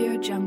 Audio Jungle.